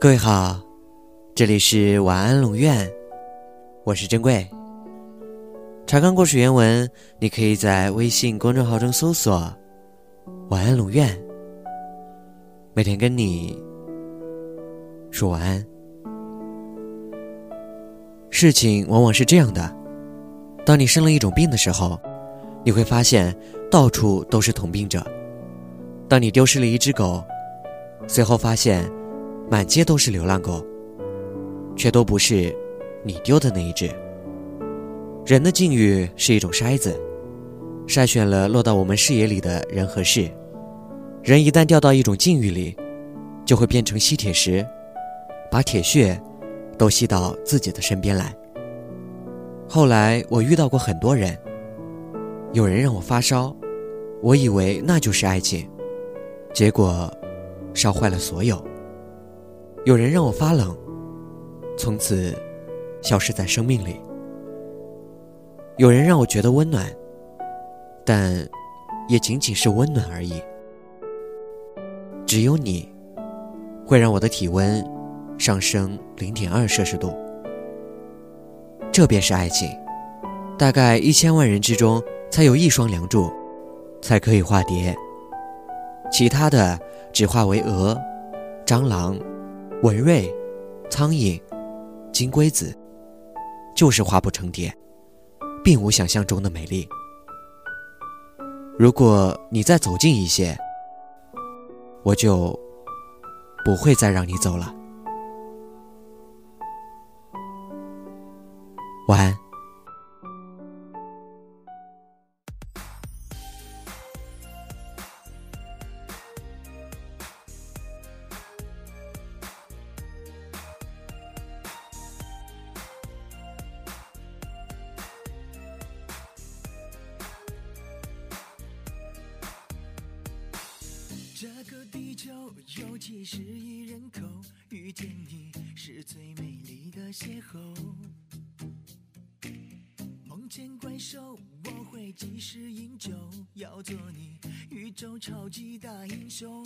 各位好，这里是晚安龙院，我是珍贵。查看故事原文，你可以在微信公众号中搜索“晚安龙院”，每天跟你说晚安。事情往往是这样的：当你生了一种病的时候，你会发现到处都是同病者；当你丢失了一只狗，随后发现。满街都是流浪狗，却都不是你丢的那一只。人的境遇是一种筛子，筛选了落到我们视野里的人和事。人一旦掉到一种境遇里，就会变成吸铁石，把铁屑都吸到自己的身边来。后来我遇到过很多人，有人让我发烧，我以为那就是爱情，结果烧坏了所有。有人让我发冷，从此消失在生命里；有人让我觉得温暖，但也仅仅是温暖而已。只有你，会让我的体温上升零点二摄氏度。这便是爱情。大概一千万人之中，才有一双梁祝，才可以化蝶，其他的只化为蛾、蟑螂。文瑞、苍蝇、金龟子，就是化不成蝶，并无想象中的美丽。如果你再走近一些，我就不会再让你走了。晚安。地球有七十亿人口，遇见你是最美丽的邂逅。梦见怪兽，我会及时营救，要做你宇宙超级大英雄。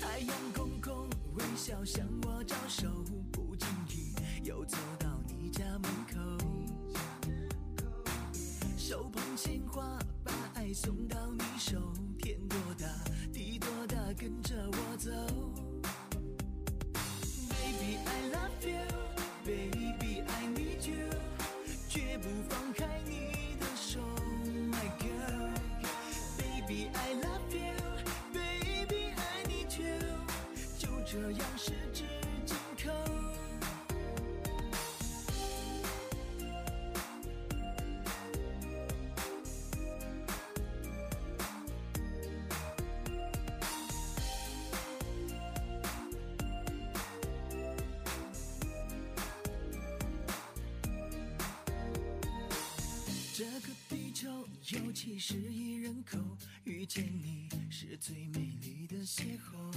太阳公公微笑向我招手，不经意又走到你家门口，手捧鲜花把爱送到你手。多大，地多大，跟着我走。Baby I love you 有七十亿人口，遇见你是最美丽的邂逅。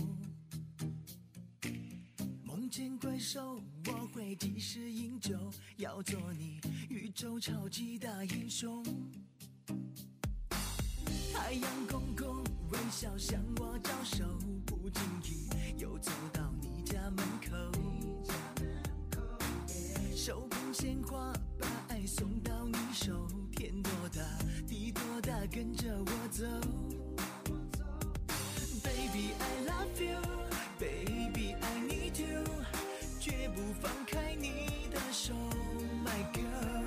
梦见怪兽，我会及时营救，要做你宇宙超级大英雄。太阳公公微笑向我招手，不经意又走到你家门口，手捧鲜花把爱送到你手。天多大，地多大，跟着我走 baby i love you baby i need you 绝不放开你的手 my girl